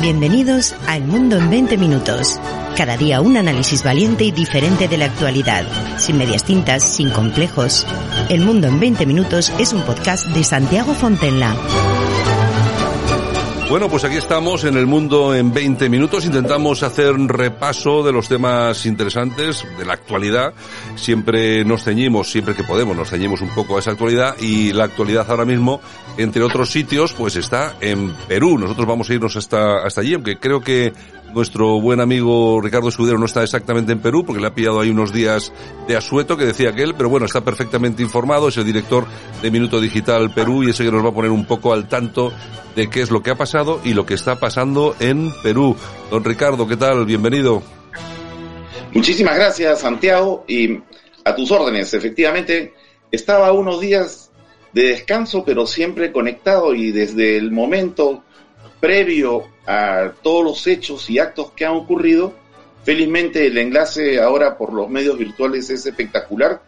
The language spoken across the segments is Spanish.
Bienvenidos a El Mundo en 20 Minutos. Cada día un análisis valiente y diferente de la actualidad, sin medias tintas, sin complejos. El Mundo en 20 Minutos es un podcast de Santiago Fontenla. Bueno, pues aquí estamos en el mundo en 20 minutos. Intentamos hacer un repaso de los temas interesantes de la actualidad. Siempre nos ceñimos, siempre que podemos, nos ceñimos un poco a esa actualidad y la actualidad ahora mismo, entre otros sitios, pues está en Perú. Nosotros vamos a irnos hasta, hasta allí, aunque creo que nuestro buen amigo Ricardo Escudero no está exactamente en Perú porque le ha pillado ahí unos días de asueto que decía que él, pero bueno, está perfectamente informado, es el director de Minuto Digital Perú y ese que nos va a poner un poco al tanto de qué es lo que ha pasado y lo que está pasando en Perú. Don Ricardo, ¿qué tal? Bienvenido. Muchísimas gracias, Santiago, y a tus órdenes. Efectivamente, estaba unos días de descanso, pero siempre conectado y desde el momento previo a todos los hechos y actos que han ocurrido, felizmente el enlace ahora por los medios virtuales es espectacular,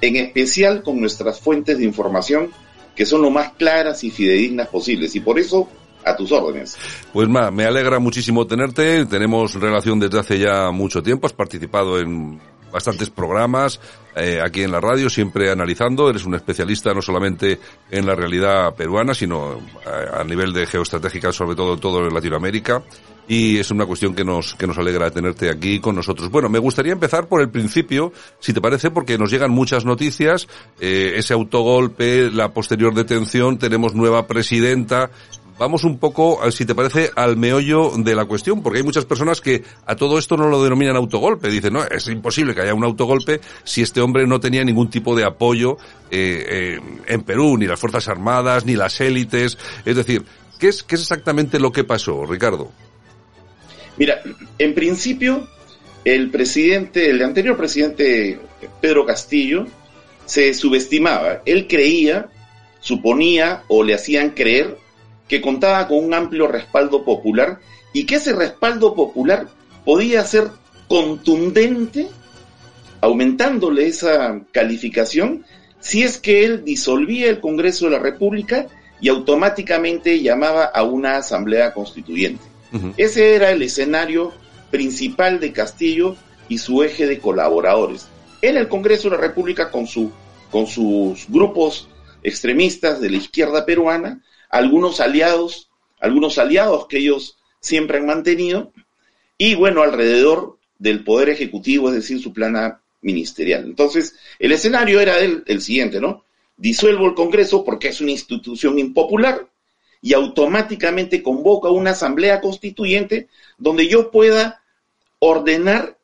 en especial con nuestras fuentes de información que son lo más claras y fidedignas posibles. Y por eso, a tus órdenes. Pues ma, me alegra muchísimo tenerte. Tenemos relación desde hace ya mucho tiempo. Has participado en bastantes programas eh, aquí en la radio, siempre analizando. Eres un especialista no solamente en la realidad peruana, sino a, a nivel de geoestratégica, sobre todo en todo Latinoamérica. Y es una cuestión que nos, que nos alegra tenerte aquí con nosotros. Bueno, me gustaría empezar por el principio, si te parece, porque nos llegan muchas noticias. Eh, ese autogolpe, la posterior detención, tenemos nueva presidenta, vamos un poco, si te parece, al meollo de la cuestión, porque hay muchas personas que a todo esto no lo denominan autogolpe. Dicen, no, es imposible que haya un autogolpe si este hombre no tenía ningún tipo de apoyo eh, eh, en Perú, ni las Fuerzas Armadas, ni las élites. Es decir, ¿qué es, ¿qué es exactamente lo que pasó, Ricardo? Mira, en principio, el presidente, el anterior presidente Pedro Castillo, se subestimaba. Él creía, suponía o le hacían creer que contaba con un amplio respaldo popular y que ese respaldo popular podía ser contundente, aumentándole esa calificación, si es que él disolvía el Congreso de la República y automáticamente llamaba a una asamblea constituyente. Ese era el escenario principal de Castillo y su eje de colaboradores. En el Congreso de la República, con, su, con sus grupos extremistas de la izquierda peruana, algunos aliados, algunos aliados que ellos siempre han mantenido, y bueno, alrededor del Poder Ejecutivo, es decir, su plana ministerial. Entonces, el escenario era el, el siguiente, ¿no? Disuelvo el Congreso porque es una institución impopular y automáticamente convoca una asamblea constituyente donde yo pueda ordenar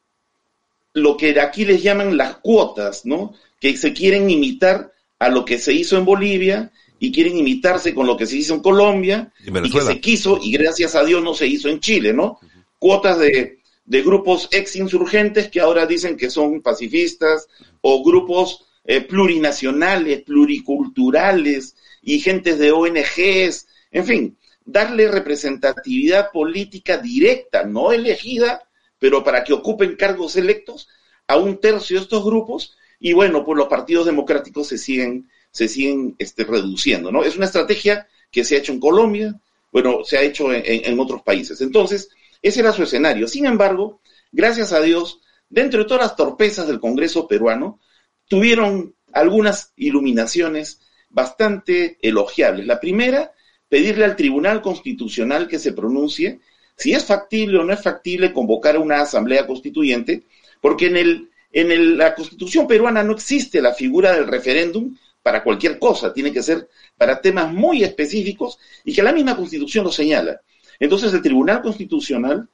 lo que aquí les llaman las cuotas, ¿no? Que se quieren imitar a lo que se hizo en Bolivia y quieren imitarse con lo que se hizo en Colombia y, y que se quiso y gracias a Dios no se hizo en Chile, ¿no? Uh -huh. Cuotas de, de, grupos ex insurgentes que ahora dicen que son pacifistas o grupos eh, plurinacionales, pluriculturales y gentes de ONGs, en fin, darle representatividad política directa, no elegida, pero para que ocupen cargos electos a un tercio de estos grupos y bueno, pues los partidos democráticos se siguen se siguen este, reduciendo, ¿no? Es una estrategia que se ha hecho en Colombia, bueno, se ha hecho en, otros países. Entonces, ese era su escenario. Sin embargo, gracias a Dios, dentro de todas las torpezas del Congreso peruano, tuvieron algunas iluminaciones bastante elogiables. La primera, pedirle al Tribunal Constitucional que se pronuncie si es factible o no es factible convocar una asamblea constituyente, porque en, el, en el, la Constitución peruana no existe la figura del referéndum para cualquier cosa, tiene que ser para temas muy específicos y que la misma Constitución lo señala. Entonces el Tribunal Constitucional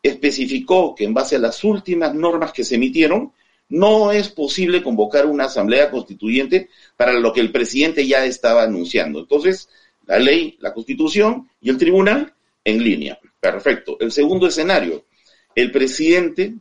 especificó que en base a las últimas normas que se emitieron, no es posible convocar una asamblea constituyente para lo que el presidente ya estaba anunciando. Entonces, la ley, la constitución y el tribunal en línea. Perfecto. El segundo escenario, el presidente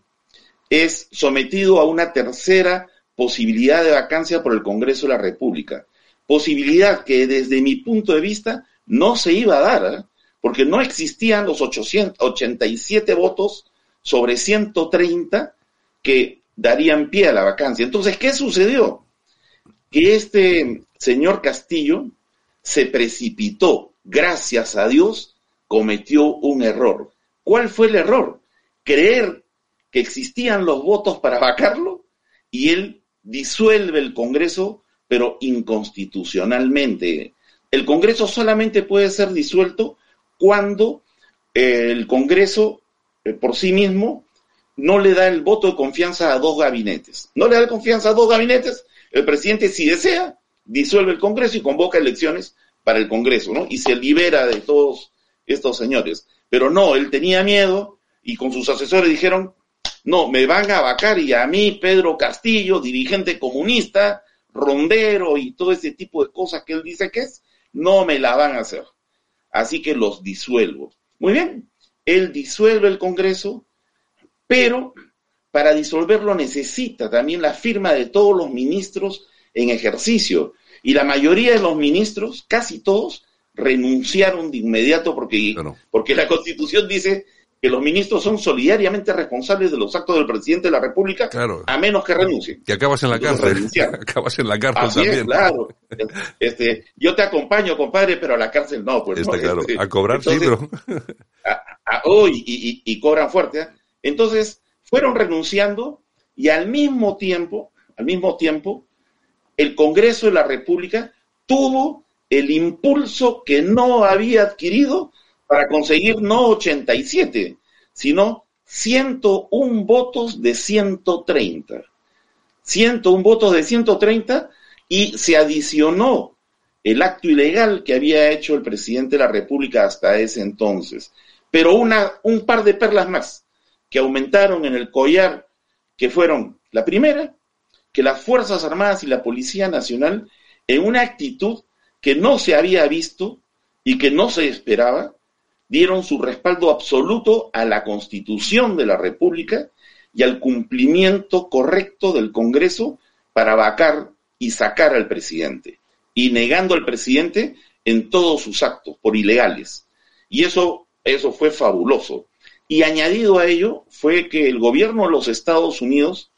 es sometido a una tercera posibilidad de vacancia por el Congreso de la República. Posibilidad que desde mi punto de vista no se iba a dar, ¿eh? porque no existían los 887 votos sobre 130 que darían pie a la vacancia. Entonces, ¿qué sucedió? Que este señor Castillo se precipitó, gracias a Dios, cometió un error. ¿Cuál fue el error? Creer que existían los votos para vacarlo y él disuelve el Congreso, pero inconstitucionalmente. El Congreso solamente puede ser disuelto cuando eh, el Congreso eh, por sí mismo no le da el voto de confianza a dos gabinetes. No le da confianza a dos gabinetes, el presidente si desea disuelve el Congreso y convoca elecciones para el Congreso, ¿no? Y se libera de todos estos señores. Pero no, él tenía miedo y con sus asesores dijeron, no, me van a vacar y a mí, Pedro Castillo, dirigente comunista, rondero y todo ese tipo de cosas que él dice que es, no me la van a hacer. Así que los disuelvo. Muy bien, él disuelve el Congreso, pero para disolverlo necesita también la firma de todos los ministros en ejercicio. Y la mayoría de los ministros, casi todos, renunciaron de inmediato porque, porque la Constitución dice que los ministros son solidariamente responsables de los actos del presidente de la República, a menos que renuncien. Que acabas en la cárcel. acabas en la cárcel también. claro. Este, yo te acompaño, compadre, pero a la cárcel no, pues Está claro. Este, a cobrar sí, pero... hoy y, y, cobran fuerte. ¿eh? Entonces, fueron renunciando y al mismo tiempo, al mismo tiempo, el Congreso de la República tuvo el impulso que no había adquirido para conseguir no 87, sino 101 votos de 130. 101 votos de 130 y se adicionó el acto ilegal que había hecho el presidente de la República hasta ese entonces. Pero una, un par de perlas más que aumentaron en el collar, que fueron la primera, que las Fuerzas Armadas y la Policía Nacional, en una actitud que no se había visto y que no se esperaba, dieron su respaldo absoluto a la Constitución de la República y al cumplimiento correcto del Congreso para vacar y sacar al presidente, y negando al presidente en todos sus actos por ilegales. Y eso, eso fue fabuloso. Y añadido a ello fue que el gobierno de los Estados Unidos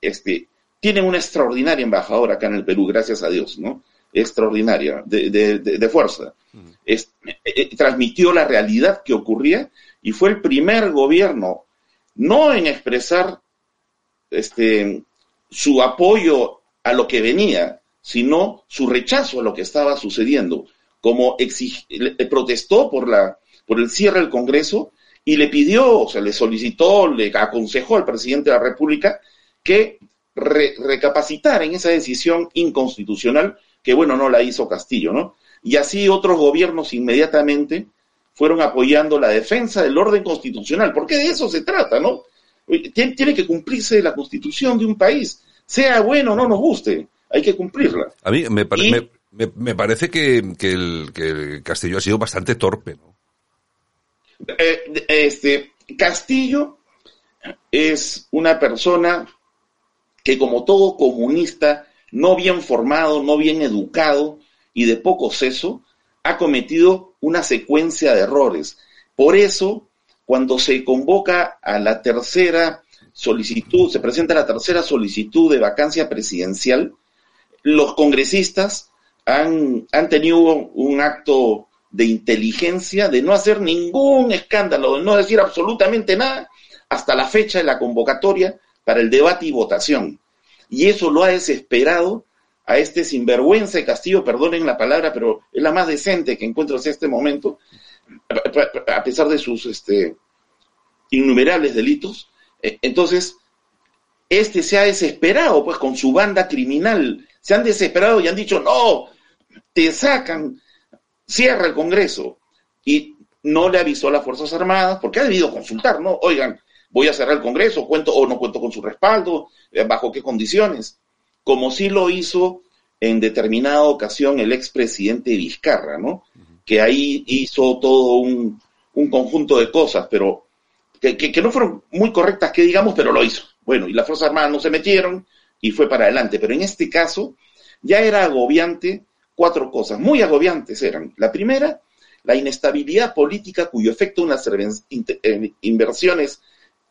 este, tiene una extraordinaria embajadora acá en el Perú, gracias a Dios, ¿no? Extraordinaria, de, fuerza. Eh, eh, transmitió la realidad que ocurría y fue el primer gobierno, no en expresar este, su apoyo a lo que venía, sino su rechazo a lo que estaba sucediendo, como protestó por, la, por el cierre del Congreso y le pidió, o sea, le solicitó, le aconsejó al presidente de la República que recapacitara en esa decisión inconstitucional que, bueno, no la hizo Castillo, ¿no? Y así otros gobiernos inmediatamente fueron apoyando la defensa del orden constitucional, porque de eso se trata, ¿no? Tiene que cumplirse la constitución de un país, sea bueno o no nos guste, hay que cumplirla. A mí me, me, parece que, el, que el Castillo ha sido bastante torpe, ¿no? Eh, este, Castillo es una persona que como todo comunista, no bien formado, no bien educado y de poco seso, ha cometido una secuencia de errores. Por eso, cuando se convoca a la tercera solicitud, se presenta la tercera solicitud de vacancia presidencial, los congresistas han, han tenido un acto de inteligencia, de no hacer ningún escándalo, de no decir absolutamente nada hasta la fecha de la convocatoria para el debate y votación. Y eso lo ha desesperado a este sinvergüenza de Castillo, perdonen la palabra, pero es la más decente que encuentro en este momento, a pesar de sus este, innumerables delitos. E, entonces, este se ha desesperado, pues, con su banda criminal. Se han desesperado y han dicho, no, te sacan, cierra el Congreso y no le avisó a las Fuerzas Armadas, porque ha debido consultar, ¿no? Oigan, voy a cerrar el Congreso, cuento o no cuento con su respaldo, eh, bajo qué condiciones, como sí lo hizo en determinada ocasión el expresidente Vizcarra, ¿no? Que ahí hizo todo un, un conjunto de cosas, pero que, que, no fueron muy correctas, que digamos, pero lo hizo. Bueno, y las Fuerzas Armadas no se metieron y fue para adelante, pero en este caso ya era agobiante cuatro cosas, muy agobiantes eran. La primera, la inestabilidad política cuyo efecto unas eh, inversiones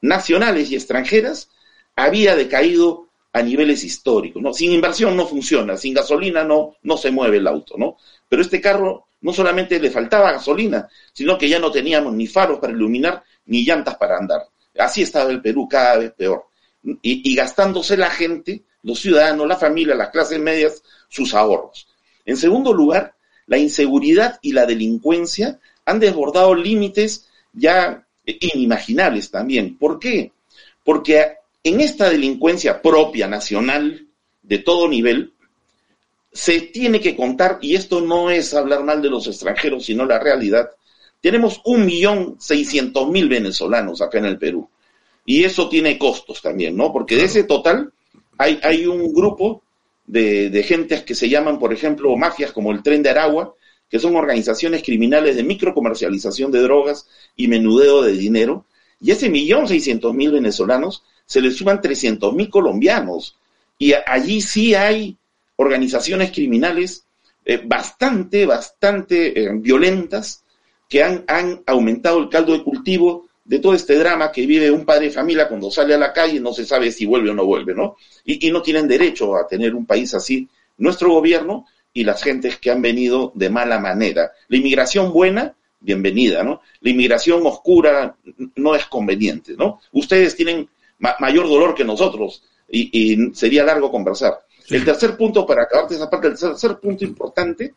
nacionales y extranjeras había decaído a niveles históricos, ¿no? Sin inversión no funciona, sin gasolina no, no se mueve el auto, ¿no? Pero este carro no solamente le faltaba gasolina, sino que ya no teníamos ni faros para iluminar ni llantas para andar. Así estaba el Perú cada vez peor. Y, y gastándose la gente, los ciudadanos, la familia, las clases medias, sus ahorros. En segundo lugar, la inseguridad y la delincuencia han desbordado límites ya inimaginables también. ¿Por qué? Porque en esta delincuencia propia, nacional, de todo nivel, se tiene que contar, y esto no es hablar mal de los extranjeros, sino la realidad, tenemos un millón seiscientos mil venezolanos acá en el Perú. Y eso tiene costos también, ¿no? Porque de ese total hay, hay un grupo de, de gentes que se llaman, por ejemplo, mafias como el Tren de Aragua, que son organizaciones criminales de microcomercialización de drogas y menudeo de dinero, y ese millón seiscientos mil venezolanos se le suman trescientos mil colombianos. Y allí sí hay organizaciones criminales eh, bastante, bastante eh, violentas que han, han aumentado el caldo de cultivo de todo este drama que vive un padre de familia cuando sale a la calle no se sabe si vuelve o no vuelve, ¿no? Y, y, no tienen derecho a tener un país así. Nuestro gobierno y las gentes que han venido de mala manera. La inmigración buena, bienvenida, ¿no? La inmigración oscura no es conveniente, ¿no? Ustedes tienen ma mayor dolor que nosotros y, y sería largo conversar. Sí. El tercer punto, para acabarte esa parte, el tercer punto importante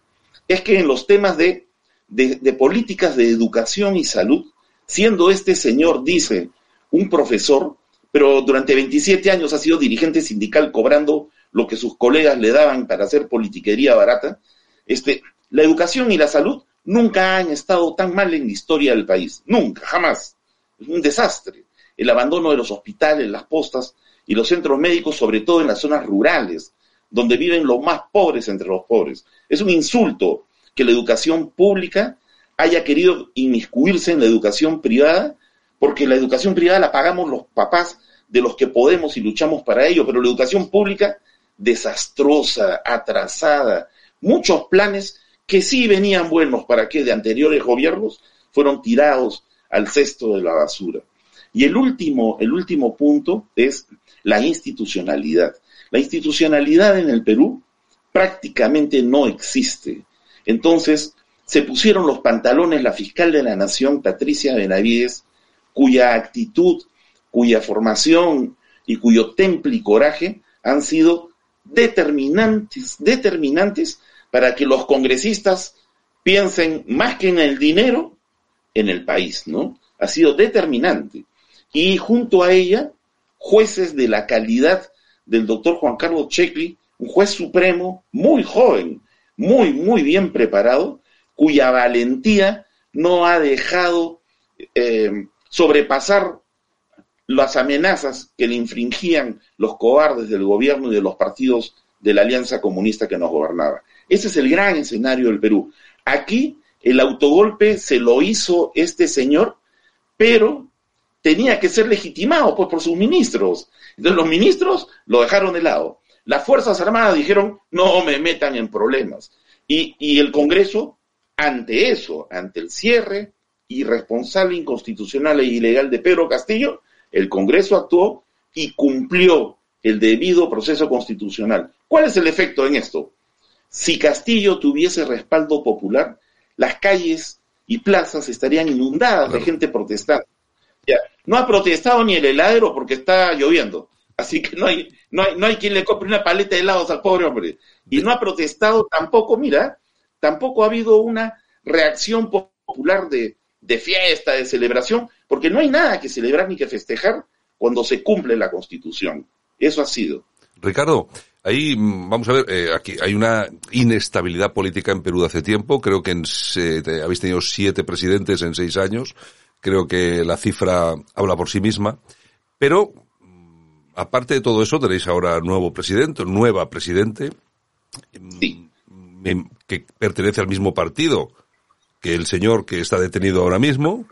es que en los temas de, de, de políticas de educación y salud, siendo este señor, dice, un profesor, pero durante 27 años ha sido dirigente sindical cobrando lo que sus colegas le daban para hacer politiquería barata, este, la educación y la salud nunca han estado tan mal en la historia del país, nunca, jamás. Es un desastre. El abandono de los hospitales, las postas y los centros médicos, sobre todo en las zonas rurales, donde viven los más pobres entre los pobres. Es un insulto que la educación pública haya querido inmiscuirse en la educación privada, porque la educación privada la pagamos los papás de los que podemos y luchamos para ello, pero la educación pública desastrosa, atrasada, muchos planes que sí venían buenos para que de anteriores gobiernos fueron tirados al cesto de la basura. Y el último, el último punto es la institucionalidad. La institucionalidad en el Perú prácticamente no existe. Entonces, se pusieron los pantalones la fiscal de la Nación, Patricia Benavides, cuya actitud, cuya formación y cuyo temple y coraje han sido determinantes, determinantes para que los congresistas piensen más que en el dinero, en el país, ¿no? Ha sido determinante. Y junto a ella, jueces de la calidad del doctor Juan Carlos Checli, un juez supremo muy joven, muy, muy bien preparado, cuya valentía no ha dejado eh, sobrepasar las amenazas que le infringían los cobardes del gobierno y de los partidos de la alianza comunista que nos gobernaba. Ese es el gran escenario del Perú. Aquí el autogolpe se lo hizo este señor, pero tenía que ser legitimado pues, por sus ministros. Entonces los ministros lo dejaron de lado. Las Fuerzas Armadas dijeron, no me metan en problemas. Y, y el Congreso, ante eso, ante el cierre irresponsable, inconstitucional e ilegal de Pedro Castillo, el Congreso actuó y cumplió el debido proceso constitucional. ¿Cuál es el efecto en esto? Si Castillo tuviese respaldo popular, las calles y plazas estarían inundadas de gente protestando. No ha protestado ni el heladero porque está lloviendo. Así que no hay, no hay, no hay quien le compre una paleta de helados al pobre hombre. Y no ha protestado tampoco, mira, tampoco ha habido una reacción popular de, de fiesta, de celebración, porque no hay nada que celebrar ni que festejar cuando se cumple la Constitución. Eso ha sido. Ricardo, ahí mm, vamos a ver, eh, aquí hay una inestabilidad política en Perú de hace tiempo. Creo que en, eh, habéis tenido siete presidentes en seis años. Creo que la cifra habla por sí misma. Pero, mm, aparte de todo eso, tenéis ahora nuevo presidente, nueva presidente, mm, que pertenece al mismo partido que el señor que está detenido ahora mismo.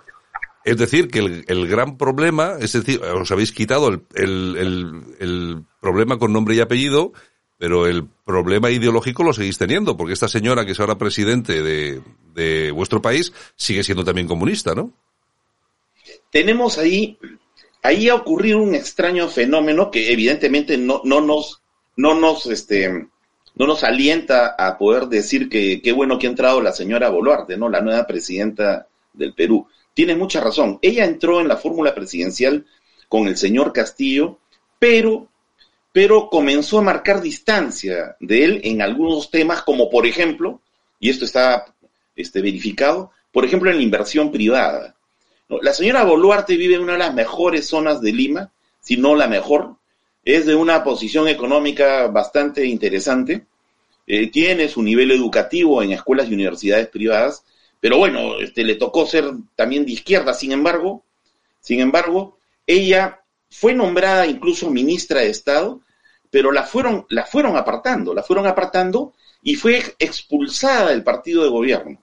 Es decir, que el, gran problema, es decir, os habéis quitado el, el, el, problema con nombre y apellido, pero el problema ideológico lo seguís teniendo, porque esta señora que es ahora presidente de, de vuestro país sigue siendo también comunista, ¿no? Tenemos ahí, ahí ha ocurrido un extraño fenómeno que evidentemente no, no nos, no nos, este, no nos alienta a poder decir que qué bueno que ha entrado la señora Boluarte, ¿no? La nueva presidenta del Perú. Tiene mucha razón. Ella entró en la fórmula presidencial con el señor Castillo, pero, pero comenzó a marcar distancia de él en algunos temas, como por ejemplo, y esto está este, verificado, por ejemplo, en la inversión privada. La señora Boluarte vive en una de las mejores zonas de Lima, si no la mejor, es de una posición económica bastante interesante, eh, tiene su nivel educativo en escuelas y universidades privadas, pero bueno, este, le tocó ser también de izquierda, sin embargo, sin embargo, ella fue nombrada incluso ministra de Estado, pero la fueron, la fueron apartando, la fueron apartando y fue expulsada del partido de gobierno.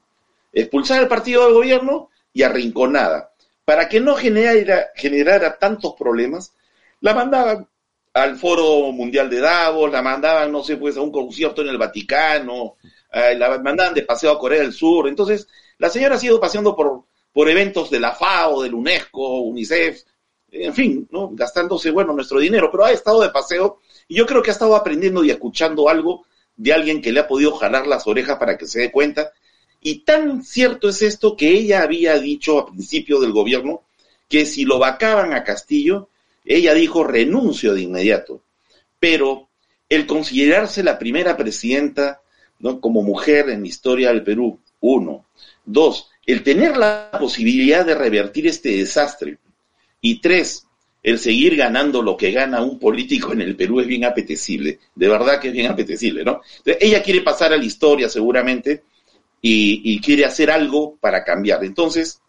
Expulsada del partido de gobierno y arrinconada. Para que no generara, generara tantos problemas, la mandaban al Foro Mundial de Davos, la mandaban, no sé, pues a un concierto en el Vaticano, eh, la mandaban de paseo a Corea del Sur. Entonces, la señora ha sido paseando por, por eventos de la FAO, del UNESCO, UNICEF, en fin, ¿no? gastándose, bueno, nuestro dinero, pero ha estado de paseo y yo creo que ha estado aprendiendo y escuchando algo de alguien que le ha podido jalar las orejas para que se dé cuenta. Y tan cierto es esto que ella había dicho a principio del gobierno que si lo vacaban a Castillo, ella dijo renuncio de inmediato, pero el considerarse la primera presidenta ¿no? como mujer en la historia del Perú, uno. Dos, el tener la posibilidad de revertir este desastre. Y tres, el seguir ganando lo que gana un político en el Perú es bien apetecible, de verdad que es bien apetecible, ¿no? ella quiere pasar a la historia seguramente y, quiere hacer algo para cambiar. Entonces,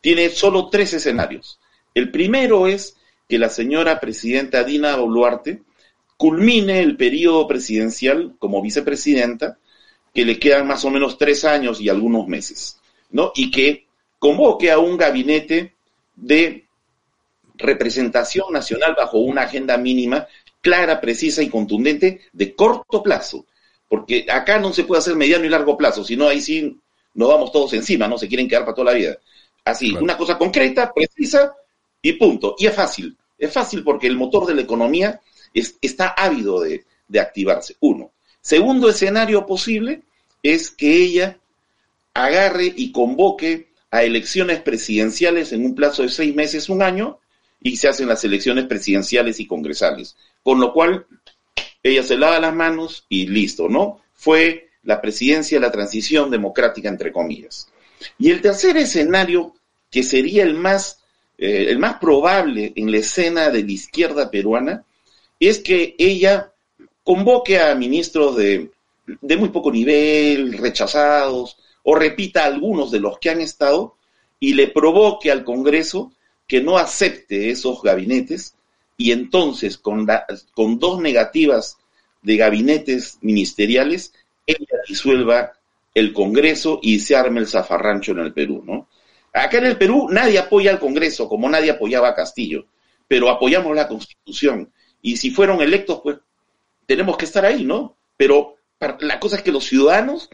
tiene solo tres escenarios. El primero es que la señora presidenta Dina Boluarte culmine el periodo presidencial como vicepresidenta, que le quedan más o menos tres años y algunos meses, ¿no? Y que convoque a un gabinete de representación nacional bajo una agenda mínima clara, precisa y contundente de corto plazo, porque acá no se puede hacer mediano y largo plazo, sino ahí sí nos vamos todos encima, no se quieren quedar para toda la vida. Así, una cosa concreta, precisa y punto. Y es fácil. Es fácil porque el motor de la economía está ávido de, activarse. Uno. Segundo escenario posible es que ella agarre y convoque a elecciones presidenciales en un plazo de seis meses, un año, y se hacen las elecciones presidenciales y congresales. Con lo cual, ella se lava las manos y listo, ¿no? Fue la presidencia, la transición democrática, entre comillas. Y el tercer escenario, que sería el más eh, el más probable en la escena de la izquierda peruana es que ella convoque a ministros de, de muy poco nivel, rechazados, o repita algunos de los que han estado y le provoque al Congreso que no acepte esos gabinetes y entonces con, con dos negativas de gabinetes ministeriales, ella disuelva el Congreso y se arme el zafarrancho en el Perú, ¿no? Acá en el Perú nadie apoya al Congreso, como nadie apoyaba a Castillo, pero apoyamos la Constitución. Y si fueron electos, pues tenemos que estar ahí, ¿no? Pero la cosa es que los ciudadanos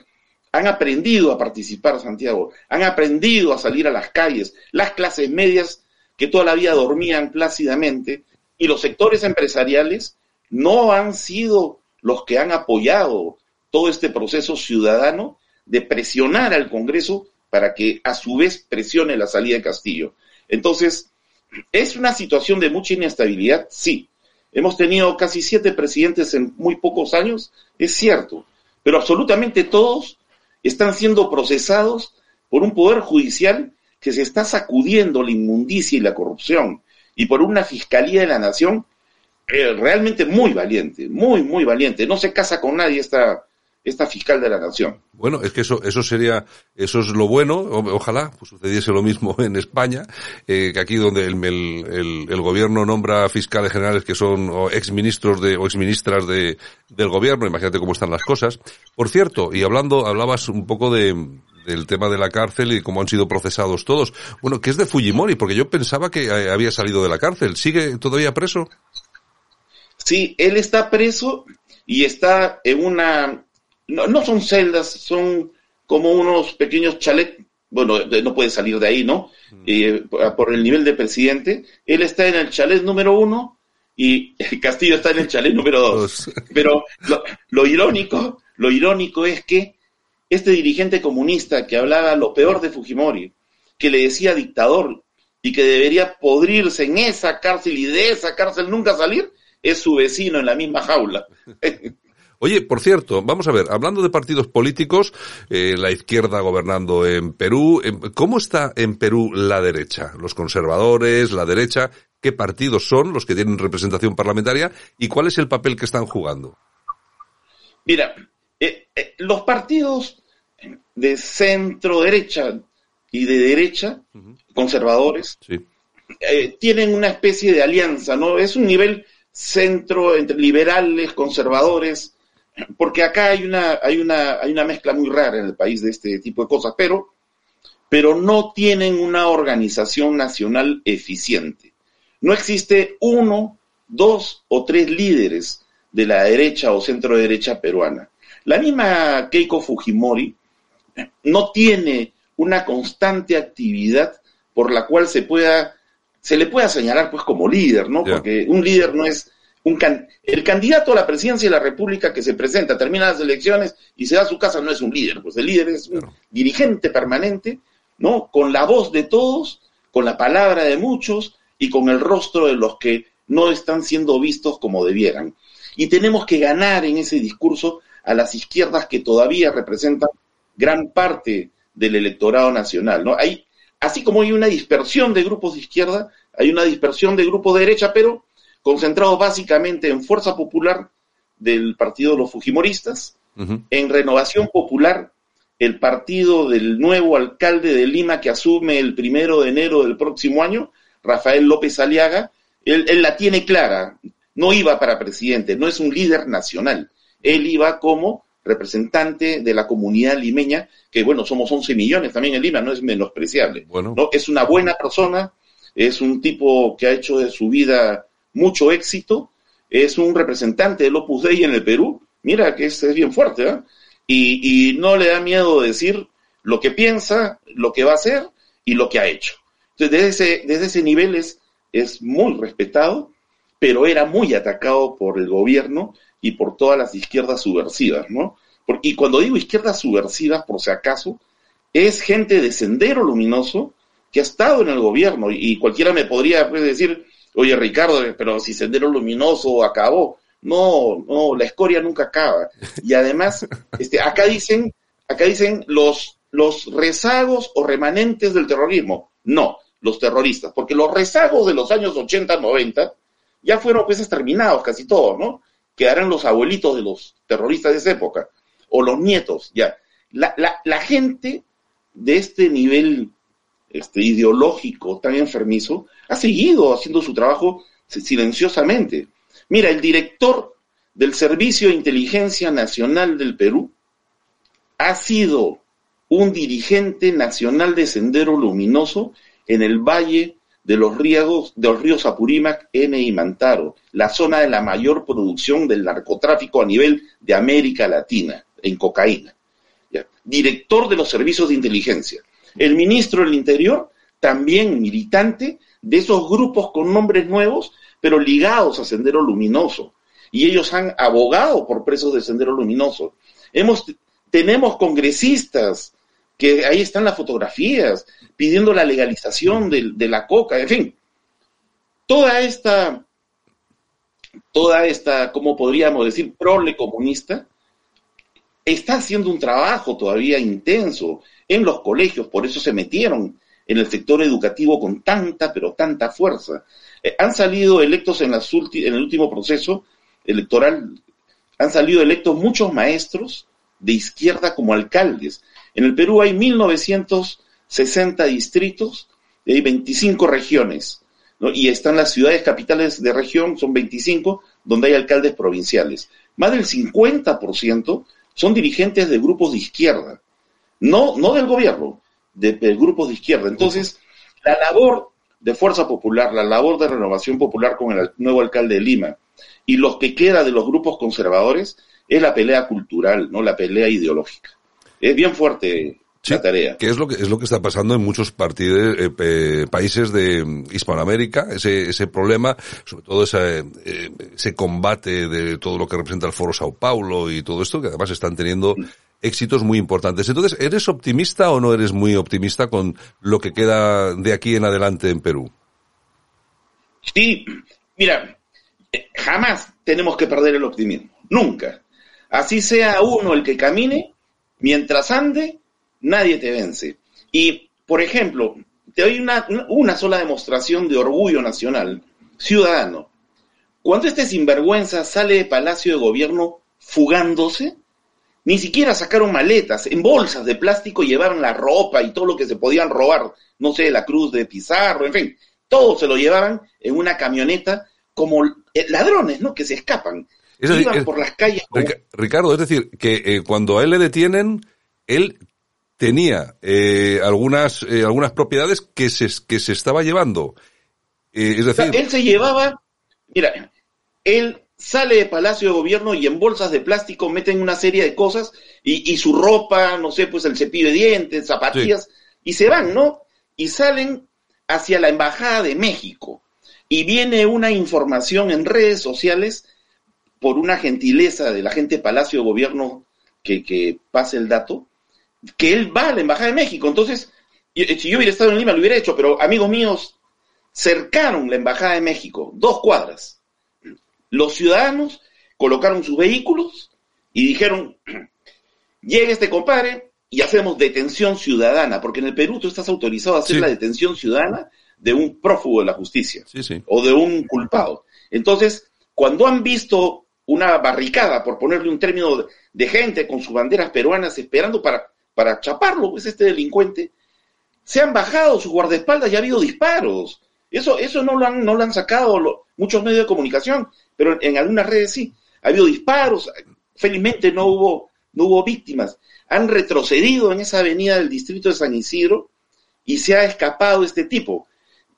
han aprendido a participar, Santiago, han aprendido a salir a las calles, las clases medias que toda la vida dormían plácidamente, y los sectores empresariales no han sido los que han apoyado todo este proceso ciudadano de presionar al Congreso para que a su vez presione la salida de Castillo. Entonces, ¿es una situación de mucha inestabilidad? Sí. Hemos tenido casi siete presidentes en muy pocos años, es cierto, pero absolutamente todos están siendo procesados por un poder judicial que se está sacudiendo la inmundicia y la corrupción, y por una fiscalía de la nación eh, realmente muy valiente, muy, muy valiente. No se casa con nadie esta, esta fiscal de la nación. Bueno, es que eso, eso sería, eso es lo bueno. ojalá pues, sucediese lo mismo en España, eh, que aquí donde el, el, gobierno nombra fiscales generales que son exministros de, o exministras de, del gobierno. Imagínate cómo están las cosas. Por cierto, y hablando, hablabas un poco de, del tema de la cárcel y cómo han sido procesados todos. Bueno, ¿qué es de Fujimori? Porque yo pensaba que eh, había salido de la cárcel. ¿Sigue todavía preso? Sí, él está preso y está en una... No, son celdas, son como unos pequeños chalets. Bueno, no puede salir de ahí, ¿no? Mm. Eh, por el nivel de presidente. Él está en el chalet número uno y Castillo está en el chalet número dos. Pero lo irónico, lo irónico es que este dirigente comunista que hablaba lo peor de Fujimori, que le decía dictador y que debería podrirse en esa cárcel y de esa cárcel nunca salir, es su vecino en la misma jaula. Oye, por cierto, vamos a ver, hablando de partidos políticos, eh, la izquierda gobernando en Perú, em, ¿cómo está en Perú la derecha? Los conservadores, la derecha, ¿qué partidos son los que tienen representación parlamentaria y cuál es el papel que están jugando? Mira, eh, eh, los partidos de centro derecha y de derecha, conservadores, eh, tienen una especie de alianza, ¿no? Es un nivel centro entre liberales, conservadores, porque acá hay una, hay una, hay una mezcla muy rara en el país de este tipo de cosas, pero, pero no tienen una organización nacional eficiente. No existe uno, dos o tres líderes de la derecha o centro derecha peruana. La misma Keiko Fujimori no tiene una constante actividad por la cual se pueda se le pueda señalar pues como líder, ¿no? Porque un líder no es un el candidato a la presidencia de la República que se presenta, termina las elecciones y se da a su casa no es un líder, pues el líder es un dirigente permanente, ¿no? Con la voz de todos, con la palabra de muchos y con el rostro de los que no están siendo vistos como debieran. Y tenemos que ganar en ese discurso a las izquierdas que todavía representan gran parte del electorado nacional, ¿no? Hay, así como hay una dispersión de grupos de izquierda, hay una dispersión de grupos de derecha, pero concentrados básicamente en Fuerza Popular del partido de los Fujimoristas, en Renovación Popular, el partido del nuevo alcalde de Lima que asume el primero de enero del próximo año, Rafael López Aliaga, él, él la tiene clara, no iba para presidente, no es un líder nacional, él iba como representante de la comunidad limeña, que bueno, somos 11 millones también en Lima, no es menospreciable. Bueno. ¿no? Es una buena persona, es un tipo que ha hecho de su vida mucho éxito, es un representante del Opus Dei en el Perú, mira que es, bien fuerte, ¿eh? y, y no le da miedo decir lo que piensa, lo que va a hacer y lo que ha hecho. Entonces, desde ese, desde ese nivel es, es muy respetado, pero era muy atacado por el gobierno y por todas las izquierdas subversivas, ¿no? y cuando digo izquierdas subversivas, por si acaso, es gente de sendero luminoso que ha estado en el gobierno y, cualquiera me podría pues, decir, oye Ricardo, pero si sendero luminoso acabó. No, no, la escoria nunca acaba. Y además, este, acá dicen, acá dicen los, los rezagos o remanentes del terrorismo. No, los terroristas, porque los rezagos de los años 80, 90 ya fueron pues exterminados casi todos, ¿no? Quedarán los abuelitos de los terroristas de esa época, o los nietos, ya. La, la, gente de este nivel este, ideológico tan enfermizo ha seguido haciendo su trabajo silenciosamente. Mira, el director del Servicio de Inteligencia Nacional del Perú ha sido un dirigente nacional de Sendero Luminoso en el Valle de los ríos, de los ríos Apurímac, N y Mantaro, la zona de la mayor producción del narcotráfico a nivel de América Latina en cocaína. Director de los servicios de inteligencia. El ministro del Interior, también militante de esos grupos con nombres nuevos, pero ligados a Sendero Luminoso. Y ellos han abogado por presos de Sendero Luminoso. Hemos, tenemos congresistas que ahí están las fotografías, pidiendo la legalización de, la coca, en fin. Toda esta, toda esta, ¿cómo podríamos decir, prole comunista, está haciendo un trabajo todavía intenso en los colegios, por eso se metieron en el sector educativo con tanta, pero tanta fuerza. Eh, han salido electos en, en el último proceso electoral, han salido electos muchos maestros de izquierda como alcaldes. En el Perú hay 1960 distritos y hay 25 regiones. Y están las ciudades capitales de región, son 25, donde hay alcaldes provinciales. Más del 50% son dirigentes de grupos de izquierda. No, del gobierno, de, de grupos de izquierda. Entonces, la labor de Fuerza Popular, la labor de renovación popular con el nuevo alcalde de Lima y los que queda de los grupos conservadores es la pelea cultural, no la pelea ideológica. Es bien fuerte la tarea. Que es lo que es lo que está pasando en muchos partidos, eh, países de Hispanoamérica, ese, ese problema, sobre todo ese, eh, ese combate de todo lo que representa el Foro Sao Paulo y todo esto, que además están teniendo éxitos muy importantes. Entonces, ¿eres optimista o no eres muy optimista con lo que queda de aquí en adelante en Perú? Sí, mira, jamás tenemos que perder el optimismo, nunca. Así sea uno el que camine, mientras ande, nadie te vence. Y, por ejemplo, te doy una, una sola demostración de orgullo nacional, ciudadano. Cuando este sinvergüenza sale de Palacio de Gobierno fugándose, ni siquiera sacaron maletas, en bolsas de plástico llevaron la ropa y todo lo que se podían robar, no sé, la cruz de Pizarro, en fin, todo se lo llevaban en una camioneta como eh, ladrones, ¿no? Que se escapan. Iban por las calles. Ricardo, es decir, que eh, cuando a él le detienen, él tenía eh, algunas algunas propiedades que se que se estaba llevando. es decir, él se llevaba, mira, él sale de Palacio de Gobierno y en bolsas de plástico meten una serie de cosas y, su ropa, no sé, pues el cepillo de dientes, zapatillas, y se van, ¿no? Y salen hacia la Embajada de México. Y viene una información en redes sociales por una gentileza de la gente de Palacio de Gobierno que, que pase el dato, que él va a la Embajada de México. Entonces, si yo hubiera estado en Lima lo hubiera hecho, pero amigos míos cercaron la Embajada de México, dos cuadras los ciudadanos colocaron sus vehículos y dijeron, llega este compadre y hacemos detención ciudadana, porque en el Perú tú estás autorizado a hacer la detención ciudadana de un prófugo de la justicia o de un culpado. Entonces, cuando han visto una barricada, por ponerle un término de, gente con sus banderas peruanas esperando para, para chaparlo, pues este delincuente, se han bajado sus guardaespaldas y ha habido disparos. Eso, eso no lo han, no lo han sacado muchos medios de comunicación pero en algunas redes sí. Ha habido disparos, felizmente no hubo, no hubo víctimas. Han retrocedido en esa avenida del distrito de San Isidro y se ha escapado este tipo.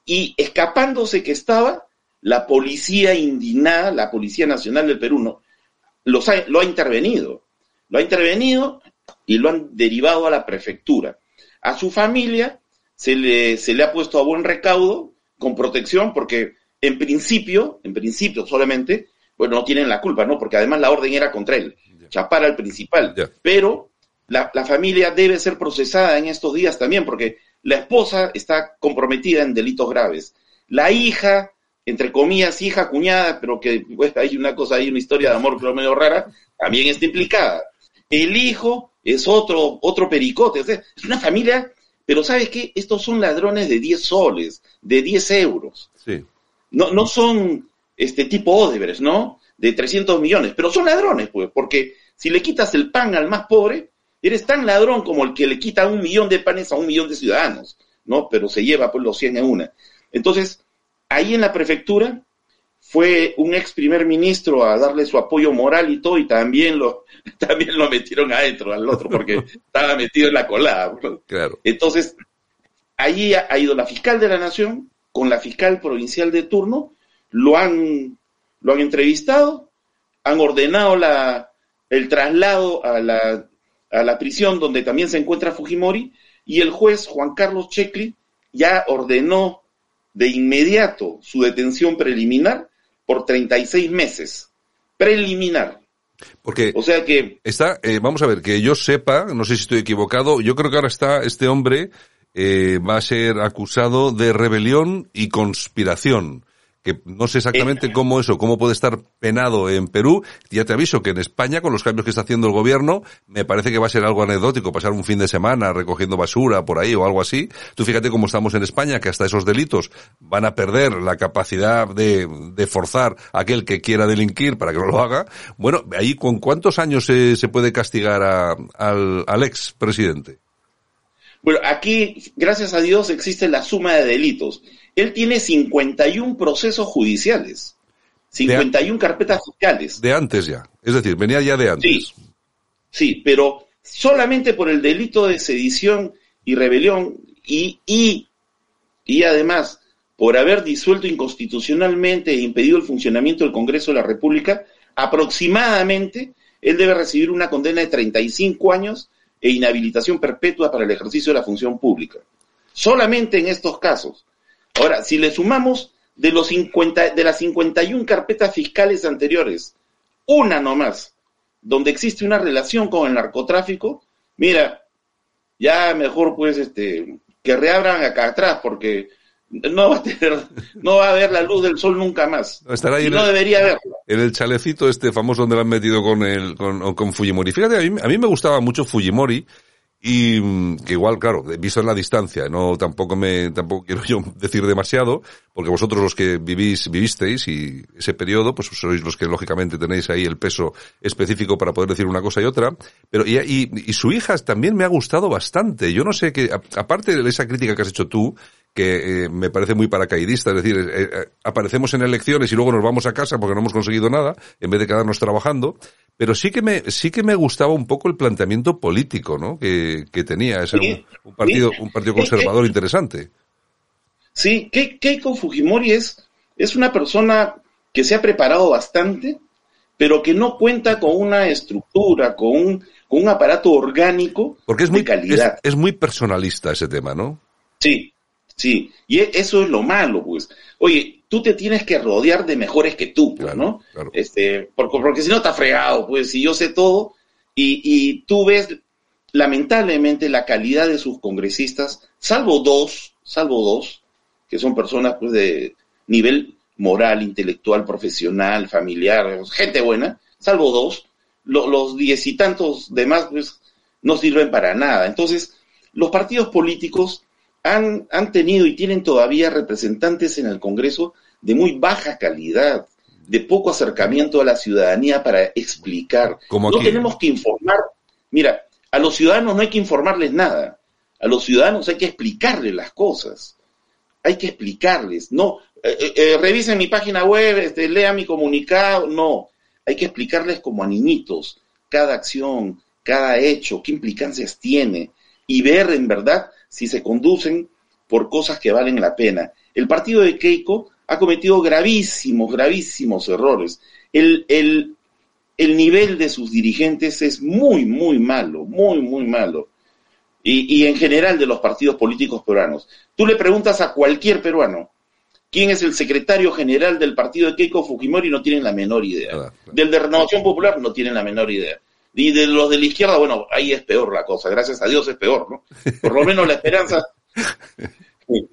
Y escapándose que estaba, la policía indignada, la Policía Nacional del Perú, no, lo ha intervenido. Lo ha intervenido y lo han derivado a la prefectura. A su familia se le, se le ha puesto a buen recaudo con protección porque en principio, en principio solamente, bueno, no tienen la culpa, ¿no? Porque además la orden era contra él, chapar al principal. Pero la, familia debe ser procesada en estos días también, porque la esposa está comprometida en delitos graves. La hija, entre comillas, hija, cuñada, pero que pues, hay una cosa, hay una historia de amor pero medio rara, también está implicada. El hijo es otro, otro pericote, es una familia, pero ¿sabes qué? Estos son ladrones de 10 soles, de 10 euros. Sí no, no son este tipo Odebrecht, ¿no? De 300 millones, pero son ladrones, pues, porque si le quitas el pan al más pobre, eres tan ladrón como el que le quita un millón de panes a un millón de ciudadanos, ¿no? Pero se lleva pues los 100 en una. Entonces, ahí en la prefectura fue un ex primer ministro a darle su apoyo moral y todo, y también lo, también lo metieron adentro al otro, porque estaba metido en la colada. Claro. Entonces, ahí ha ido la fiscal de la nación, con la fiscal provincial de turno, lo han, lo han entrevistado, han ordenado la, el traslado a la, a la prisión donde también se encuentra Fujimori y el juez Juan Carlos Checli ya ordenó de inmediato su detención preliminar por 36 meses. Preliminar. Porque o sea que está, eh, vamos a ver, que yo sepa, no sé si estoy equivocado, yo creo que ahora está este hombre eh, va a ser acusado de rebelión y conspiración, que no sé exactamente eh. cómo eso, cómo puede estar penado en Perú. Ya te aviso que en España, con los cambios que está haciendo el gobierno, me parece que va a ser algo anecdótico, pasar un fin de semana recogiendo basura por ahí o algo así. Tú fíjate cómo estamos en España, que hasta esos delitos van a perder la capacidad de, de forzar a aquel que quiera delinquir para que no lo haga. Bueno, ahí con cuántos años se, se puede castigar a, al, al ex presidente. Bueno, aquí, gracias a Dios, existe la suma de delitos. Él tiene 51 procesos judiciales, 51 carpetas fiscales. De antes ya, es decir, venía ya de antes. Sí, sí, pero solamente por el delito de sedición y rebelión y, y, y además por haber disuelto inconstitucionalmente e impedido el funcionamiento del Congreso de la República, aproximadamente él debe recibir una condena de 35 años e inhabilitación perpetua para el ejercicio de la función pública. Solamente en estos casos. Ahora, si le sumamos de, los 50, de las 51 carpetas fiscales anteriores, una nomás, donde existe una relación con el narcotráfico, mira, ya mejor pues este que reabran acá atrás porque no va a tener, no va a ver la luz del sol nunca más. Estará ahí y no debería verla. En el chalecito este famoso donde lo han metido con el, con, con Fujimori. Fíjate, a mí, a mí me gustaba mucho Fujimori y mm, que igual, claro, visto en la distancia, no tampoco me, tampoco quiero yo decir demasiado, porque vosotros los que vivís, vivisteis y ese periodo, pues sois los que lógicamente tenéis ahí el peso específico para poder decir una cosa y otra, pero y, y, y su hija también me ha gustado bastante. Yo no sé que, aparte de esa crítica que has hecho tú, que eh, me parece muy paracaidista, es decir, eh, eh, aparecemos en elecciones y luego nos vamos a casa porque no hemos conseguido nada, en vez de quedarnos trabajando, pero sí que me, sí que me gustaba un poco el planteamiento político, ¿no? Que, que tenía, es un, un, partido, un partido conservador interesante. Sí, Keiko Fujimori es, es una persona que se ha preparado bastante, pero que no cuenta con una estructura, con un, con un aparato orgánico Porque es muy, de calidad. Es, es muy personalista ese tema, ¿no? Sí, Sí, y e, eso es lo malo, pues. Oye, tú te tienes que rodear de mejores que tú, pues, Claro, ¿no? claro. Este, porque, porque si no está fregado, pues, si yo sé todo, y, y tú ves, lamentablemente, la calidad de sus congresistas, salvo dos, salvo dos, que son personas, pues, de nivel moral, intelectual, profesional, familiar, gente buena, salvo dos, lo- los diez y tantos demás, pues, no sirven para nada. Entonces, los partidos políticos han, han tenido y tienen todavía representantes en el Congreso de muy baja calidad, de poco acercamiento a la ciudadanía para explicar. Como no tenemos que informar. Mira, a los ciudadanos no hay que informarles nada. A los ciudadanos hay que explicarles las cosas. Hay que explicarles. No, eh, eh, eh, revisen mi página web, este, lea mi comunicado. No, hay que explicarles como a niñitos cada acción, cada hecho, qué implicancias tiene y ver en verdad si se conducen por cosas que valen la pena. El partido de Keiko ha cometido gravísimos, gravísimos errores. El, el, el nivel de sus dirigentes es muy, muy malo, muy, muy malo. Y, y en general de los partidos políticos peruanos. Tú le preguntas a cualquier peruano quién es el secretario general del partido de Keiko Fujimori no tienen la menor idea. Del de Renovación Popular no tienen la menor idea. Y de los de la izquierda, bueno, ahí es peor la cosa. Gracias a Dios es peor, ¿no? Por lo menos la esperanza. Sí.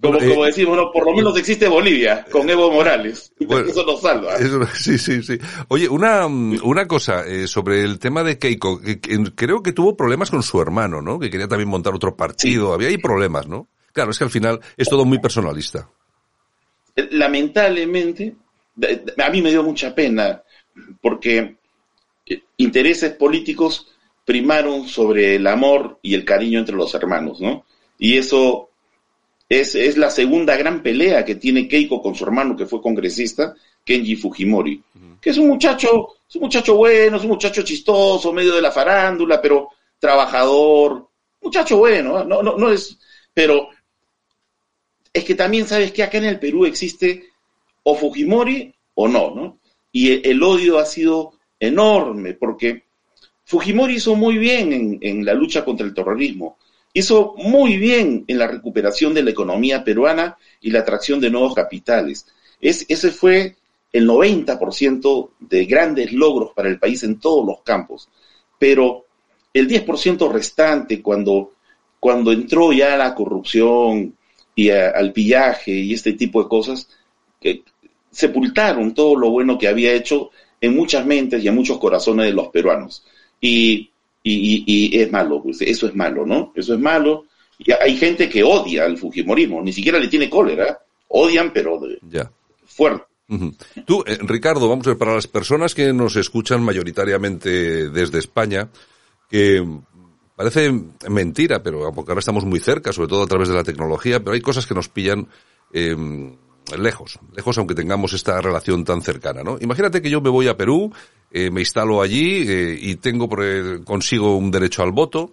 Como, Bueno, eh, como decimos, ¿no? por lo menos existe Bolivia con Evo Morales. Bueno, Eso nos salva. Eso- sí, sí, sí. Oye, una, una cosa eh, sobre el tema de Keiko. que- que creo que tuvo problemas con su hermano, ¿no? Que quería también montar otro partido. Había ahí problemas, ¿no? Claro, es que al final es todo muy personalista. lamentablemente, a mí me dio mucha pena porque intereses políticos primaron sobre el amor y el cariño entre los hermanos, ¿no? Y eso es, es la segunda gran pelea que tiene Keiko con su hermano que fue congresista, Kenji Fujimori, que es un muchacho, es un muchacho bueno, es un muchacho chistoso, medio de la farándula, pero trabajador, muchacho bueno, ¿eh? no, no, no es, pero es que también sabes que acá en el Perú existe o Fujimori o no, ¿no? Y el, el odio ha sido enorme porque Fujimori hizo muy bien en, la lucha contra el terrorismo, hizo muy bien en la recuperación de la economía peruana y la atracción de nuevos capitales. Es, ese fue el 90% de grandes logros para el país en todos los campos. Pero el 10% restante, cuando, cuando entró ya la corrupción y a- al pillaje y este tipo de cosas, que sepultaron todo lo bueno que había hecho en muchas mentes y en muchos corazones de los peruanos. Y, y, es malo, pues eso es malo, ¿no? Eso es malo. Y hay gente que odia al Fujimorismo, ni siquiera le tiene cólera, odian, pero de, ya. fuerte. Tú, eh, Ricardo, vamos a ver, para las personas que nos escuchan mayoritariamente desde España, que parece mentira, pero porque ahora estamos muy cerca, sobre todo a través de la tecnología, pero hay cosas que nos pillan eh, lejos, lejos aunque tengamos esta relación tan cercana, ¿no? Imagínate que yo me voy a Perú, eh, me instalo allí eh, y tengo por, consigo un derecho al voto.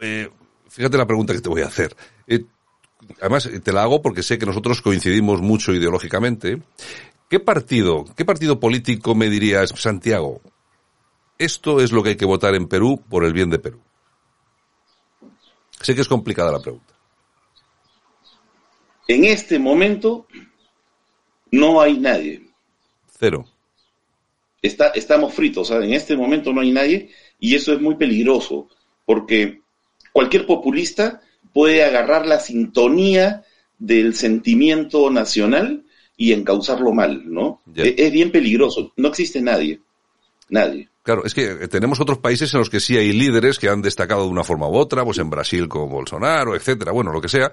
Eh, fíjate la pregunta que te voy a hacer. Eh, además, te la hago porque sé que nosotros coincidimos mucho ideológicamente. ¿Qué partido, qué partido político me dirías, Santiago? Esto es lo que hay que votar en Perú por el bien de Perú. Sé que es complicada la pregunta. En este momento no hay nadie. Cero. Está, estamos fritos, en este momento no hay nadie y eso es muy peligroso porque cualquier populista puede agarrar la sintonía del sentimiento nacional y encauzarlo mal, ¿no? Es, es, bien peligroso. No existe nadie. Nadie. Claro, es que tenemos otros países en los que sí hay líderes que han destacado de una forma u otra, pues en Brasil con Bolsonaro, etcétera, bueno, lo que sea.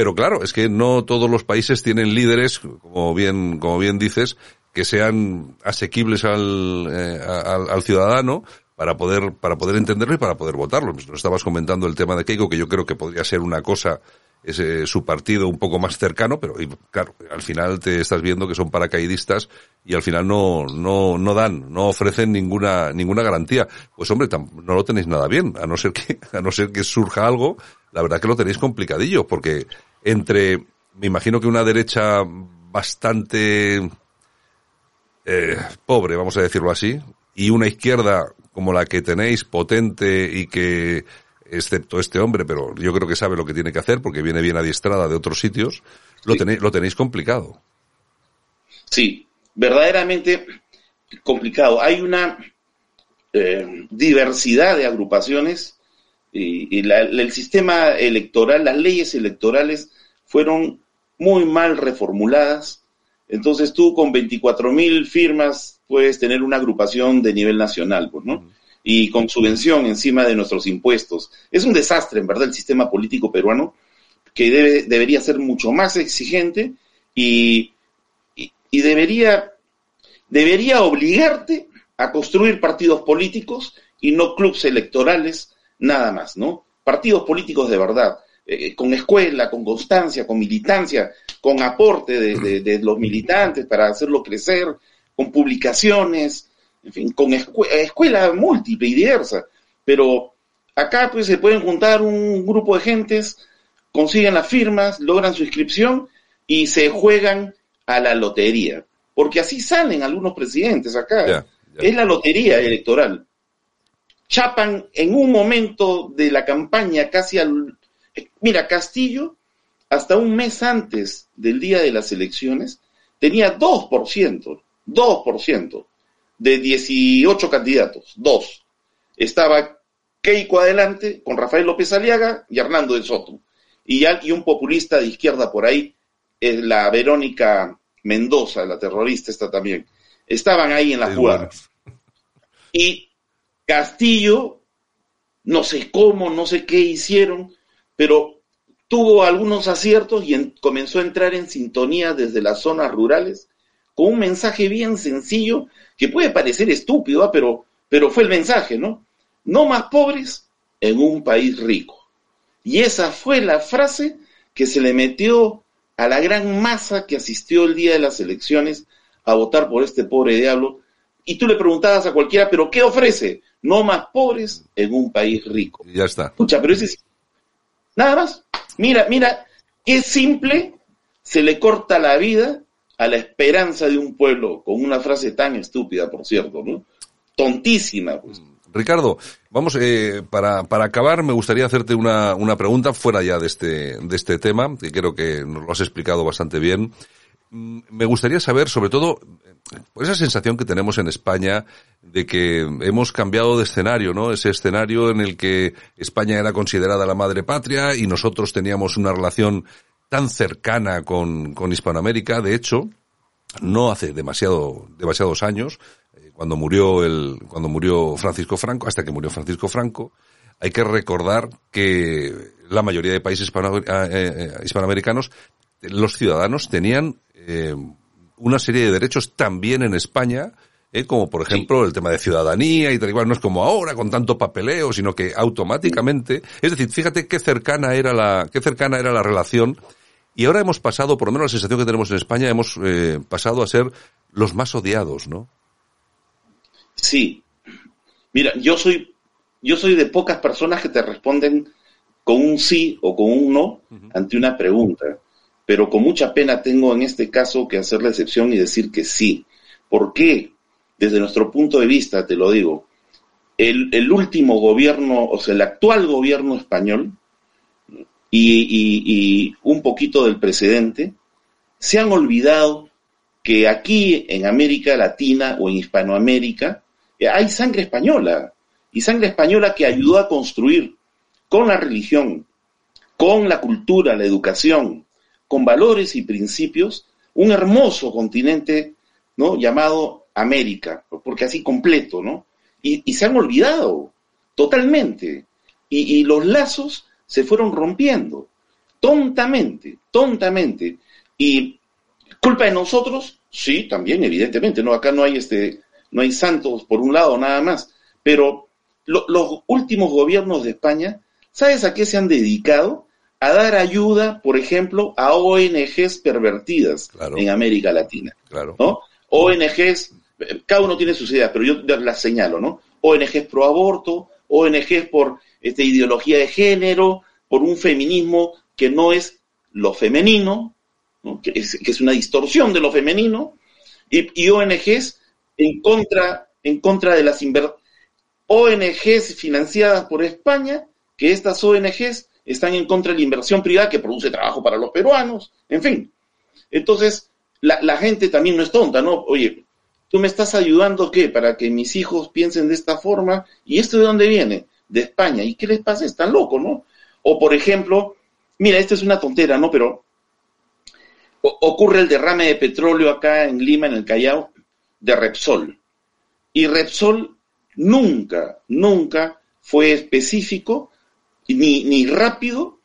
Pero claro, es que no todos los países tienen líderes, como bien, como bien dices, que sean asequibles al, eh, al, al, ciudadano para poder, para poder entenderlo y para poder votarlo. Nos estabas comentando el tema de Keiko, que yo creo que podría ser una cosa ese, su partido un poco más cercano, pero y, claro, al final te estás viendo que son paracaidistas y al final no, no, no dan, no ofrecen ninguna, ninguna garantía. Pues hombre, no lo tenéis nada bien, a no ser que, a no ser que surja algo, la verdad que lo tenéis complicadillo, porque entre, me imagino que una derecha bastante eh, pobre, vamos a decirlo así, y una izquierda como la que tenéis, potente y que excepto este hombre, pero yo creo que sabe lo que tiene que hacer porque viene bien adiestrada de otros sitios, lo, tenéis, lo tenéis complicado. Sí, verdaderamente complicado. Hay una eh, diversidad de agrupaciones y, y la, el sistema electoral, las leyes electorales fueron muy mal reformuladas. Entonces tú con 24 mil firmas puedes tener una agrupación de nivel nacional, pues, ¿no? y con subvención encima de nuestros impuestos. Es un desastre, en verdad, el sistema político peruano, que debe, debería ser mucho más exigente y, y, y debería, debería obligarte a construir partidos políticos y no clubes electorales, nada más, ¿no? Partidos políticos de verdad, eh, con escuela, con constancia, con militancia, con aporte de, de, de los militantes para hacerlo crecer, con publicaciones, en fin, con escu escuela múltiple y diversa. Pero acá pues se pueden juntar un grupo de gentes, consiguen las firmas, logran su inscripción y se juegan a la lotería. Porque así salen algunos presidentes acá. Yeah, yeah. Es la lotería electoral. Chapan en un momento de la campaña casi al... Mira, Castillo, hasta un mes antes del día de las elecciones, tenía 2%, 2% de 18 candidatos, dos. Estaba Keiko adelante con Rafael López Aliaga y Hernando de Soto. Y, y un populista de izquierda por ahí, es la Verónica Mendoza, la terrorista esta también. Estaban ahí en la jugada. Y Castillo, no sé cómo, no sé qué hicieron, pero tuvo algunos aciertos y en, comenzó a entrar en sintonía desde las zonas rurales con un mensaje bien sencillo que puede parecer estúpido, ¿ah? pero, pero fue el mensaje, ¿no? No más pobres en un país rico. Y esa fue la frase que se le metió a la gran masa que asistió el día de las elecciones a votar por este pobre diablo. Y tú le preguntabas a cualquiera, ¿pero qué ofrece? No más pobres en un país rico. Ya está. Escucha, pero ese es... Nada más. Mira, mira, qué simple se le corta la vida a la esperanza de un pueblo con una frase tan estúpida, por cierto, ¿no? Tontísima, pues. Ricardo, vamos, eh, para, para acabar, me gustaría hacerte una, una pregunta fuera ya de este, de este tema, que creo que nos lo has explicado bastante bien. Mm, me gustaría saber, sobre todo, por esa sensación que tenemos en España de que hemos cambiado de escenario, ¿no? Ese escenario en el que España era considerada la madre patria y nosotros teníamos una relación tan cercana con, con Hispanoamérica. De hecho, no hace demasiado, demasiados años, eh, cuando murió el, cuando murió Francisco Franco, hasta que murió Francisco Franco, hay que recordar que la mayoría de países eh, hispanoamericanos, los ciudadanos tenían una serie de derechos también en España, ¿eh? como por ejemplo el tema de ciudadanía y tal igual, no es como ahora con tanto papeleo, sino que automáticamente, es decir, fíjate qué cercana era la, qué cercana era la relación y ahora hemos pasado, por lo menos la sensación que tenemos en España, hemos eh, pasado a ser los más odiados, ¿no? Sí. Mira, yo soy, yo soy de pocas personas que te responden con un sí o con un no ante una pregunta, pero con mucha pena tengo en este caso que hacer la excepción y decir que sí. ¿Por qué? desde nuestro punto de vista, te lo digo, el, último gobierno, o sea, el actual gobierno español y, un poquito del precedente, se han olvidado que aquí en América Latina o en Hispanoamérica eh, hay sangre española y sangre española que ayudó a construir con la religión, con la cultura, la educación, con valores y principios, un hermoso continente ¿no? llamado América, porque así completo, ¿no? Y, se han olvidado totalmente. Y, los lazos se fueron rompiendo, tontamente, tontamente. Y culpa de nosotros, sí, también, evidentemente, ¿no? Acá no hay este, no hay santos por un lado nada más, pero los últimos gobiernos de España, ¿sabes a qué se han dedicado? A dar ayuda, por ejemplo, a ONGs pervertidas en América Latina. Claro. ¿no? ONGs cada uno tiene sus ideas, pero yo las señalo, ¿no? ONGs pro aborto, ONGs por este, ideología de género, por un feminismo que no es lo femenino, que, es, una distorsión de lo femenino, y, ONGs en contra, en contra de las ONGs financiadas por España, que estas ONGs están en contra de la inversión privada que produce trabajo para los peruanos, en fin. Entonces, la, gente también no es tonta, ¿no? Oye, tú me estás ayudando, ¿qué? Para que mis hijos piensen de esta forma. ¿Y esto de dónde viene? De España. ¿Y qué les pasa? Están locos, ¿no? O, por ejemplo, mira, esto es una tontera, ¿no? Pero ocurre el derrame de petróleo acá en Lima, en el Callao, de Repsol. Y Repsol nunca, nunca fue específico ni, ni rápido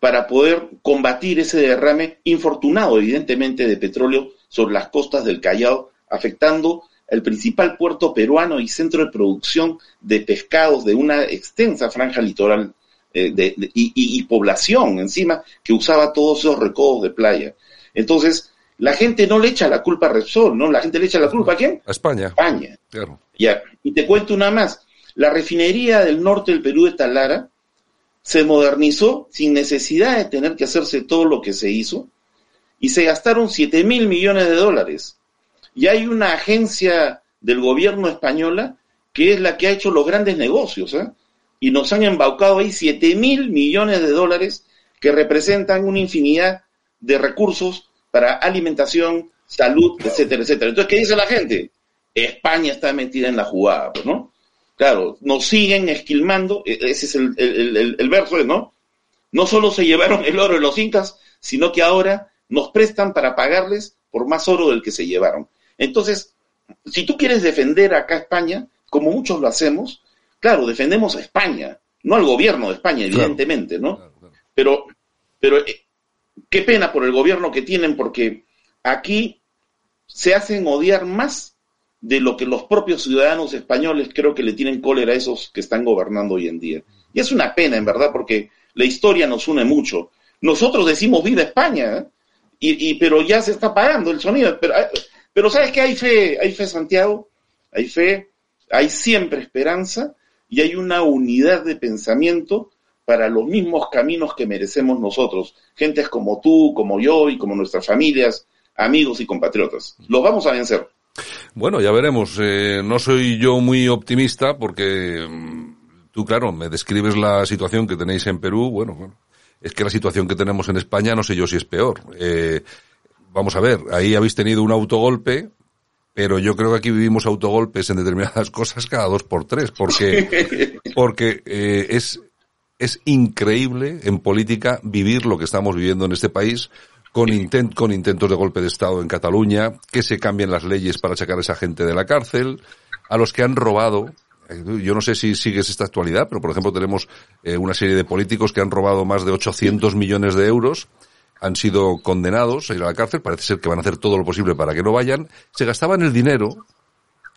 para poder combatir ese derrame infortunado, evidentemente, de petróleo sobre las costas del Callao afectando el principal puerto peruano y centro de producción de pescados de una extensa franja litoral eh, y, población encima que usaba todos esos recodos de playa. Entonces, la gente no le echa la culpa a Repsol, ¿no? La gente le echa la culpa a quién? A España. España. Claro. Ya. Y te cuento una más. La refinería del norte del Perú de Talara se modernizó sin necesidad de tener que hacerse todo lo que se hizo y se gastaron 7 mil millones de dólares y hay una agencia del gobierno española que es la que ha hecho los grandes negocios, ¿eh? y nos han embaucado ahí 7 mil millones de dólares que representan una infinidad de recursos para alimentación, salud, etcétera, etcétera. Entonces, ¿qué dice la gente? España está metida en la jugada, pues, ¿no? Claro, nos siguen esquilmando, e-, ese es el, el, el verso, ¿no? No solo se llevaron el oro de los incas, sino que ahora nos prestan para pagarles por más oro del que se llevaron. Entonces, si tú quieres defender acá a España, como muchos lo hacemos, claro, defendemos a España, no al gobierno de España, evidentemente, ¿no? Pero, pero eh, qué pena por el gobierno que tienen, porque aquí se hacen odiar más de lo que los propios ciudadanos españoles creo que le tienen cólera a esos que están gobernando hoy en día. Y es una pena, en verdad, porque la historia nos une mucho. Nosotros decimos viva España, ¿eh? y, pero ya se está apagando el sonido. Pero, eh, pero sabes que hay fe, hay fe Santiago, hay fe, hay siempre esperanza y hay una unidad de pensamiento para los mismos caminos que merecemos nosotros, gentes como tú, como yo y como nuestras familias, amigos y compatriotas. Los vamos a vencer. Bueno, ya veremos. Eh, no soy yo muy optimista porque mm, tú, claro, me describes la situación que tenéis en Perú. Bueno, bueno, es que la situación que tenemos en España no sé yo si es peor. Eh, vamos a ver, ahí habéis tenido un autogolpe, pero yo creo que aquí vivimos autogolpes en determinadas cosas cada dos por tres, porque, porque eh, es, es increíble en política vivir lo que estamos viviendo en este país, con, intent, con intentos de golpe de Estado en Cataluña, que se cambien las leyes para sacar a esa gente de la cárcel, a los que han robado. Eh, yo no sé si sigues esta actualidad, pero por ejemplo tenemos eh, una serie de políticos que han robado más de 800 millones de euros, han sido condenados a ir a la cárcel, parece ser que van a hacer todo lo posible para que no vayan. Se gastaban el dinero,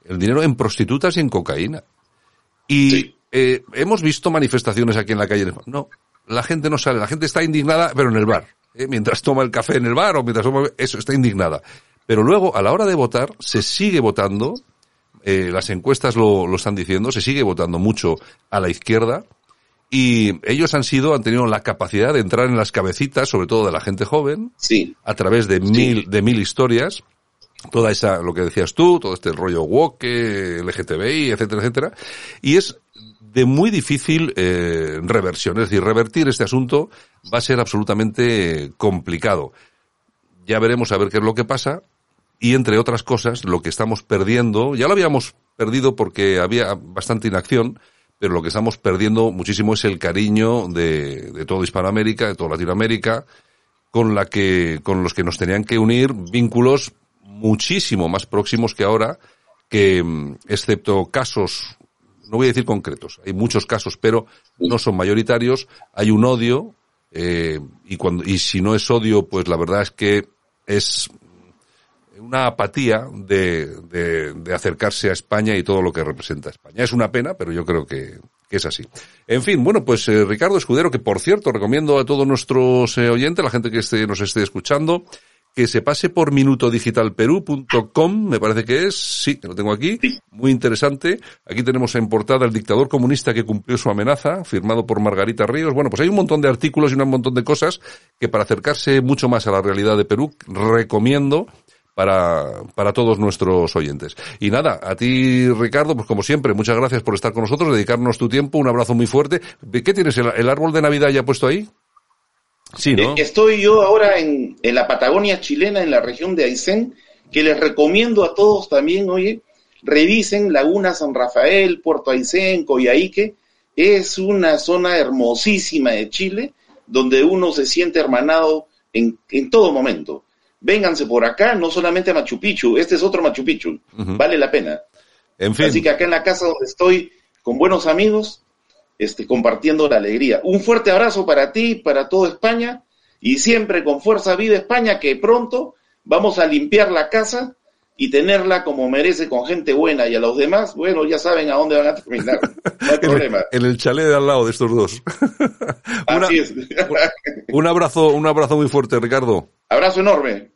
el dinero en prostitutas y en cocaína. Y eh, hemos visto manifestaciones aquí en la calle. No, la gente no sale, la gente está indignada, pero en el bar. ¿Eh? Mientras toma el café en el bar o mientras toma... Eso, está indignada. Pero luego, a la hora de votar, se sigue votando, eh, las encuestas lo, lo están diciendo, se sigue votando mucho a la izquierda, y ellos han sido, han tenido la capacidad de entrar en las cabecitas, sobre todo de la gente joven, sí. a través de mil, de mil historias, toda esa, lo que decías tú, todo este rollo woke, LGTBI, etcétera, etcétera, y es de muy difícil eh, reversión. Es decir, revertir este asunto va a ser absolutamente complicado. Ya veremos a ver qué es lo que pasa. Y entre otras cosas, lo que estamos perdiendo, ya lo habíamos perdido porque había bastante inacción, pero lo que estamos perdiendo muchísimo es el cariño de, de toda Hispanoamérica, de toda Latinoamérica, con la que, con los que nos tenían que unir vínculos muchísimo más próximos que ahora, que excepto casos no voy a decir concretos, hay muchos casos, pero no son mayoritarios, hay un odio, eh, y cuando, y si no es odio, pues la verdad es que es una apatía de, de, de, acercarse a España y todo lo que representa España. Es una pena, pero yo creo que, que es así. En fin, bueno, pues eh, Ricardo Escudero, que por cierto recomiendo a todos nuestros eh, oyentes, la gente que esté, nos esté escuchando, que se pase por minutodigitalperú.com, me parece que es, sí, que lo tengo aquí, muy interesante. Aquí tenemos en portada el dictador comunista que cumplió su amenaza, firmado por Margarita Ríos. Bueno, pues hay un montón de artículos y un montón de cosas que para acercarse mucho más a la realidad de Perú, recomiendo para, para todos nuestros oyentes. Y nada, a ti, Ricardo, pues como siempre, muchas gracias por estar con nosotros, dedicarnos tu tiempo, un abrazo muy fuerte. ¿Qué tienes? ¿El, el árbol de Navidad ya puesto ahí? Sí, ¿no? Estoy yo ahora en, en, la Patagonia chilena, en la región de Aysén, que les recomiendo a todos también, oye, revisen Laguna San Rafael, Puerto Aysén, Coyhaique. Es una zona hermosísima de Chile, donde uno se siente hermanado en, en todo momento. Vénganse por acá, no solamente a Machu Picchu, este es otro Machu Picchu, uh -huh. vale la pena. En fin. Así que acá en la casa donde estoy, con buenos amigos, este, compartiendo la alegría. Un fuerte abrazo para ti, para toda España y siempre con fuerza viva España que pronto vamos a limpiar la casa y tenerla como merece con gente buena y a los demás, bueno, ya saben a dónde van a terminar. No hay problema. en el chalet de al lado de estos dos. Así es. un abrazo, un abrazo muy fuerte, Ricardo. Abrazo enorme.